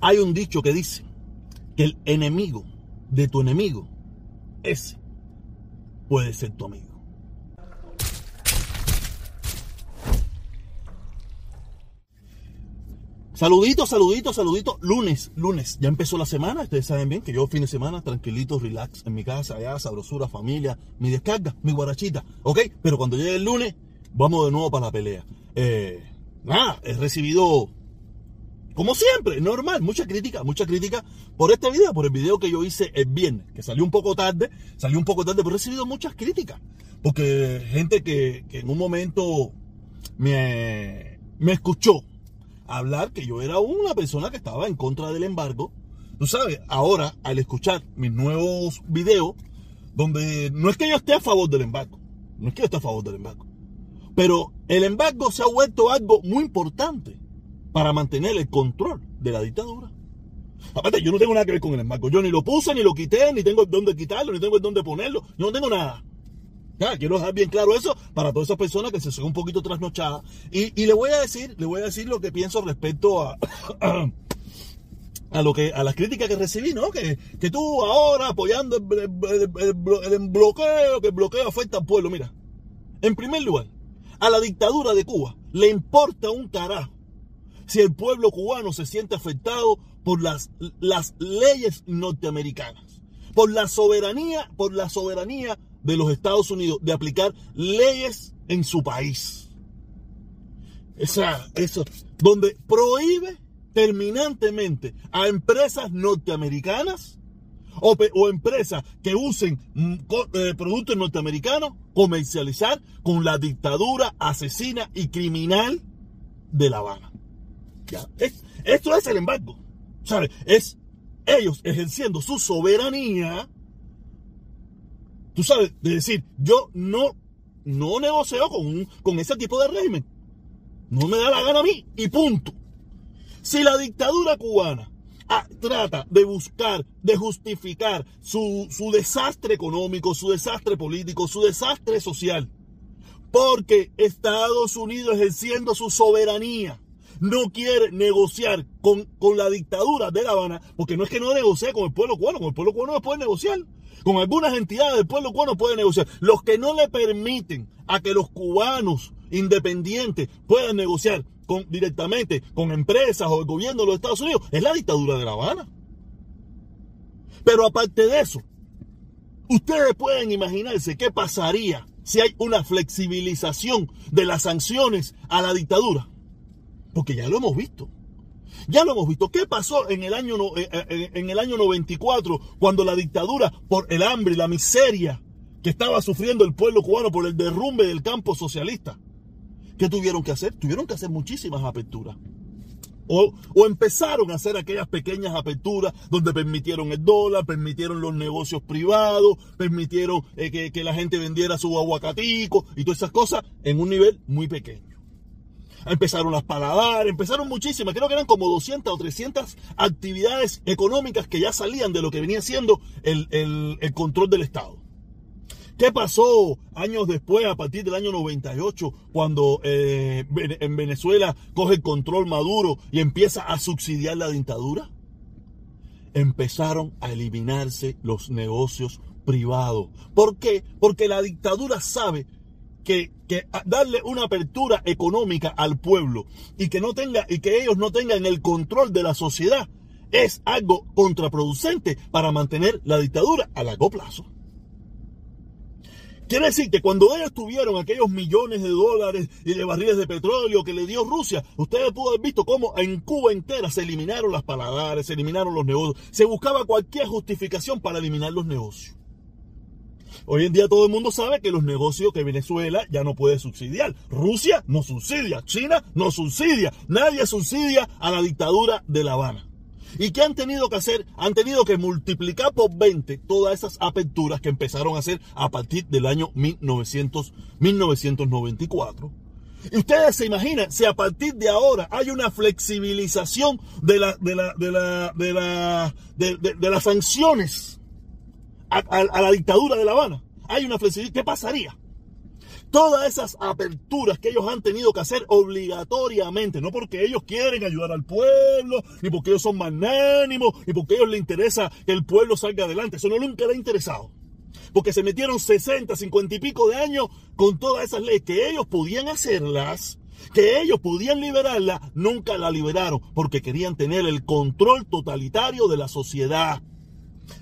Hay un dicho que dice que el enemigo de tu enemigo, ese puede ser tu amigo. Saluditos, saluditos, saluditos. Lunes, lunes. Ya empezó la semana. Ustedes saben bien que yo fin de semana tranquilito, relax en mi casa, allá, sabrosura, familia, mi descarga, mi guarachita. ¿Ok? Pero cuando llegue el lunes, vamos de nuevo para la pelea. Eh, nada, he recibido, como siempre, normal, mucha crítica, mucha crítica por este video, por el video que yo hice el viernes, que salió un poco tarde, salió un poco tarde, pero he recibido muchas críticas. Porque gente que, en un momento me, me escuchó hablar que yo era una persona que estaba en contra del embargo. Tú sabes, ahora al escuchar mis nuevos videos, donde no es que yo esté a favor del embargo, no es que yo esté a favor del embargo, pero el embargo se ha vuelto algo muy importante para mantener el control de la dictadura. Aparte, yo no tengo nada que ver con el embargo. Yo ni lo puse, ni lo quité, ni tengo dónde quitarlo, ni tengo dónde ponerlo. Yo no tengo nada. Quiero dejar bien claro eso para todas esas personas que se son un poquito trasnochadas. Y, le voy a decir, le voy a decir lo que pienso respecto a, a, lo que, a las críticas que recibí, ¿no? Que, que tú ahora apoyando el, el, bloqueo, que el bloqueo afecta al pueblo. Mira, en primer lugar, a la dictadura de Cuba le importa un carajo si el pueblo cubano se siente afectado por las, las leyes norteamericanas, por la soberanía, por la soberanía de los Estados Unidos de aplicar leyes en su país. Esa, eso, donde prohíbe terminantemente a empresas norteamericanas o, o empresas que usen eh, productos norteamericanos comercializar con la dictadura asesina y criminal de La Habana. Esto es el embargo. ¿Sabe? Es ellos ejerciendo su soberanía tú sabes, de decir, yo no, no negocio con, con ese tipo de régimen. No me da la gana a mí y punto. Si la dictadura cubana ah, trata de buscar, de justificar su, su desastre económico, su desastre político, su desastre social, porque Estados Unidos ejerciendo su soberanía, no quiere negociar con, con, la dictadura de La Habana, porque no es que no negocie con el pueblo cubano, con el pueblo cubano no puede negociar con algunas entidades del pueblo cubano puede negociar. Los que no le permiten a que los cubanos independientes puedan negociar con, directamente con empresas o el gobierno de los Estados Unidos es la dictadura de La Habana. Pero aparte de eso, ustedes pueden imaginarse qué pasaría si hay una flexibilización de las sanciones a la dictadura. Porque ya lo hemos visto. Ya lo hemos visto. ¿Qué pasó en el año, eh, eh, eh, en el año 94 cuando la dictadura, por el hambre y la miseria que estaba sufriendo el pueblo cubano por el derrumbe del campo socialista? ¿Qué tuvieron que hacer? Tuvieron que hacer muchísimas aperturas. O, o, empezaron a hacer aquellas pequeñas aperturas donde permitieron el dólar, permitieron los negocios privados, permitieron que, que la gente vendiera su aguacatico y todas esas cosas en un nivel muy pequeño empezaron las paladares, empezaron muchísimas, creo que eran como 200 o 300 actividades económicas que ya salían de lo que venía siendo el, control del Estado. ¿Qué pasó años después, a partir del año 98, cuando eh, en Venezuela coge el control Maduro y empieza a subsidiar la dictadura? Empezaron a eliminarse los negocios privados. ¿Por qué? Porque la dictadura sabe que, darle una apertura económica al pueblo y que no tenga y que ellos no tengan el control de la sociedad es algo contraproducente para mantener la dictadura a largo plazo. Quiere decir que cuando ellos tuvieron aquellos millones de dólares y de barriles de petróleo que le dio Rusia, ustedes pudo haber visto cómo en Cuba entera se eliminaron las paladares, se eliminaron los negocios, se buscaba cualquier justificación para eliminar los negocios. Hoy en día todo el mundo sabe que los negocios que Venezuela ya no puede subsidiar. Rusia no subsidia, China no subsidia, nadie subsidia a la dictadura de La Habana. ¿Y qué han tenido que hacer? Han tenido que multiplicar por 20 todas esas aperturas que empezaron a hacer a partir del año 1900, 1994. Y ustedes se imaginan, si a partir de ahora hay una flexibilización de, de, la, de, la, de, la, de las sanciones a, la dictadura de La Habana, hay una flexibilidad. ¿Qué pasaría? Todas esas aperturas que ellos han tenido que hacer obligatoriamente, no porque ellos quieren ayudar al pueblo, ni porque ellos son magnánimos, ni porque a ellos les interesa que el pueblo salga adelante. Eso no nunca les ha interesado. Porque se metieron 60, 50 y pico de años con todas esas leyes que ellos podían hacerlas, que ellos podían liberarlas, nunca la liberaron porque querían tener el control totalitario de la sociedad.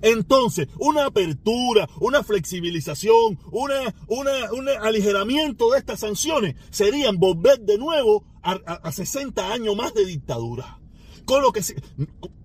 Entonces, una apertura, una flexibilización, una, un aligeramiento de estas sanciones serían volver de nuevo a, 60 años más de dictadura. Con lo que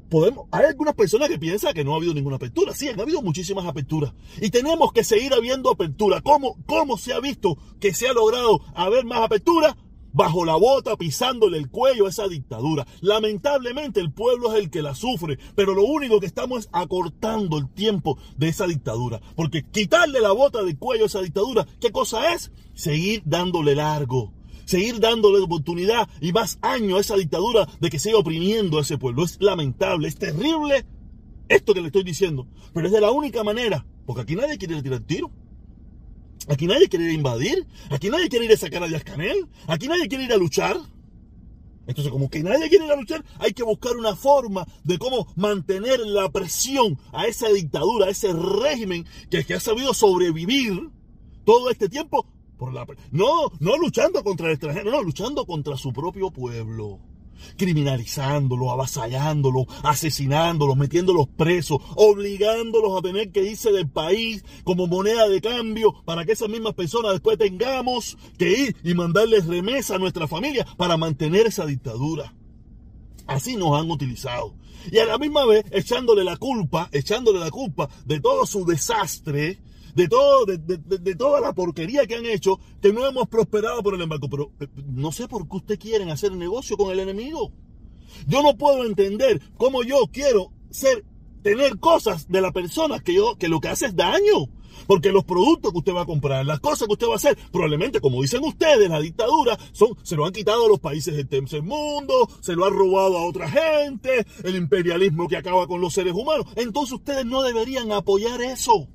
podemos, hay algunas personas que piensan que no ha habido ninguna apertura. Sí, ha habido muchísimas aperturas. Y tenemos que seguir habiendo apertura. ¿Cómo, cómo se ha visto que se ha logrado haber más apertura? Bajo la bota, pisándole el cuello a esa dictadura. Lamentablemente el pueblo es el que la sufre, pero lo único que estamos es acortando el tiempo de esa dictadura. Porque quitarle la bota del cuello a esa dictadura, ¿qué cosa es? Seguir dándole largo. Seguir dándole oportunidad y más años a esa dictadura de que siga oprimiendo a ese pueblo. Es lamentable, es terrible esto que le estoy diciendo. Pero es de la única manera, porque aquí nadie quiere tirar tiro. Aquí nadie quiere ir a invadir. Aquí nadie quiere ir a sacar a Díaz. Aquí nadie quiere ir a luchar. Entonces, como que nadie quiere ir a luchar, hay que buscar una forma de cómo mantener la presión a esa dictadura, a ese régimen que, que ha sabido sobrevivir todo este tiempo por la no, no luchando contra el extranjero, no, luchando contra su propio pueblo criminalizándolo, avasallándolo, asesinándolo, metiéndolos presos, obligándolos a tener que irse del país como moneda de cambio para que esas mismas personas después tengamos que ir y mandarles remesa a nuestra familia para mantener esa dictadura. Así nos han utilizado. Y a la misma vez echándole la culpa, echándole la culpa de todo su desastre de, todo, de, toda la porquería que han hecho, que no hemos prosperado por el embargo. Pero no sé por qué usted quieren hacer negocio con el enemigo. Yo no puedo entender cómo yo quiero ser, tener cosas de la persona que yo, que lo que hace es daño. Porque los productos que usted va a comprar, las cosas que usted va a hacer, probablemente, como dicen ustedes, la dictadura, son, se lo han quitado a los países del tercer mundo, se lo han robado a otra gente, el imperialismo que acaba con los seres humanos. Entonces ustedes no deberían apoyar eso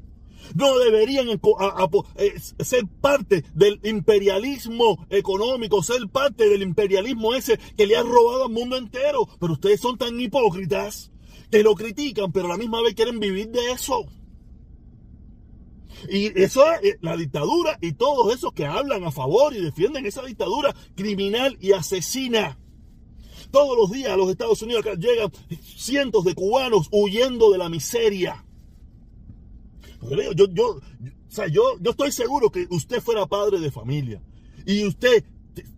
no deberían eh, ser parte del imperialismo económico, ser parte del imperialismo ese que le ha robado al mundo entero. Pero ustedes son tan hipócritas que lo critican, pero a la misma vez quieren vivir de eso. Y eso es eh, la dictadura y todos esos que hablan a favor y defienden esa dictadura criminal y asesina. Todos los días a los Estados Unidos llegan cientos de cubanos huyendo de la miseria yo, yo, yo, yo estoy seguro que usted fuera padre de familia y usted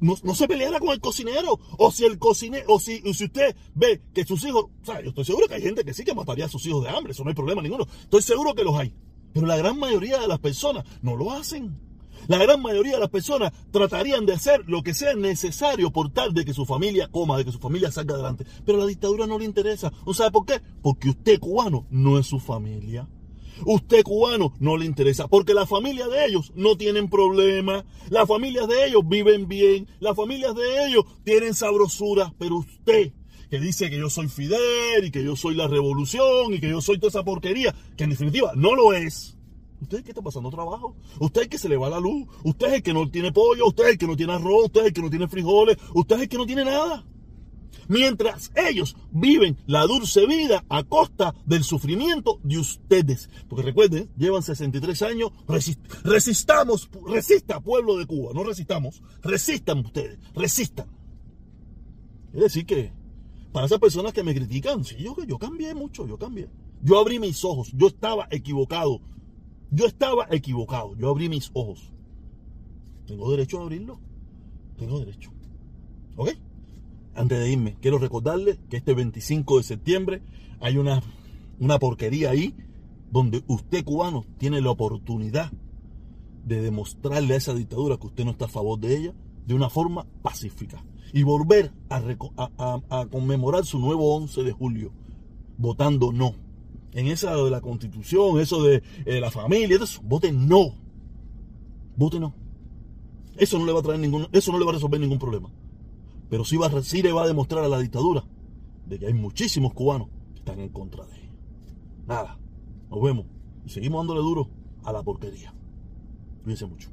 no, se peleara con el cocinero. O si el cocinero, o si, si usted ve que sus hijos, o sea, yo estoy seguro que hay gente que sí que mataría a sus hijos de hambre, eso no hay problema ninguno. Estoy seguro que los hay. Pero la gran mayoría de las personas no lo hacen. La gran mayoría de las personas tratarían de hacer lo que sea necesario por tal de que su familia coma, de que su familia salga adelante. Pero la dictadura no le interesa. ¿No sabe por qué? Porque usted cubano no es su familia. Usted cubano no le interesa, porque las familias de ellos no tienen problemas, las familias de ellos viven bien, las familias de ellos tienen sabrosura, pero usted que dice que yo soy Fidel y que yo soy la revolución y que yo soy toda esa porquería, que en definitiva no lo es. Usted es el que está pasando trabajo, usted es el que se le va la luz, usted es el que no tiene pollo, usted es el que no tiene arroz, usted es el que no tiene frijoles, usted es el que no tiene nada mientras ellos viven la dulce vida a costa del sufrimiento de ustedes. Porque recuerden, llevan 63 años, resistamos, resista pueblo de Cuba, no resistamos, resistan ustedes, resistan. Es decir que para esas personas que me critican, sí, yo, yo cambié mucho, yo cambié. Yo abrí mis ojos, yo estaba equivocado. Yo estaba equivocado, yo abrí mis ojos. Tengo derecho a abrirlo. Tengo derecho. ¿Ok? Antes de irme, quiero recordarle que este 25 de septiembre hay una, una porquería ahí donde usted cubano tiene la oportunidad de demostrarle a esa dictadura que usted no está a favor de ella de una forma pacífica y volver a, conmemorar su nuevo 11 de julio votando no. En esa de la constitución, eso de eh, la familia, eso, vote no. Vote no. Eso no le va a traer ningún, eso no le va a resolver ningún problema. Pero sí, va, le va a demostrar a la dictadura de que hay muchísimos cubanos que están en contra de ella. Nada, nos vemos y seguimos dándole duro a la porquería. Cuídense mucho.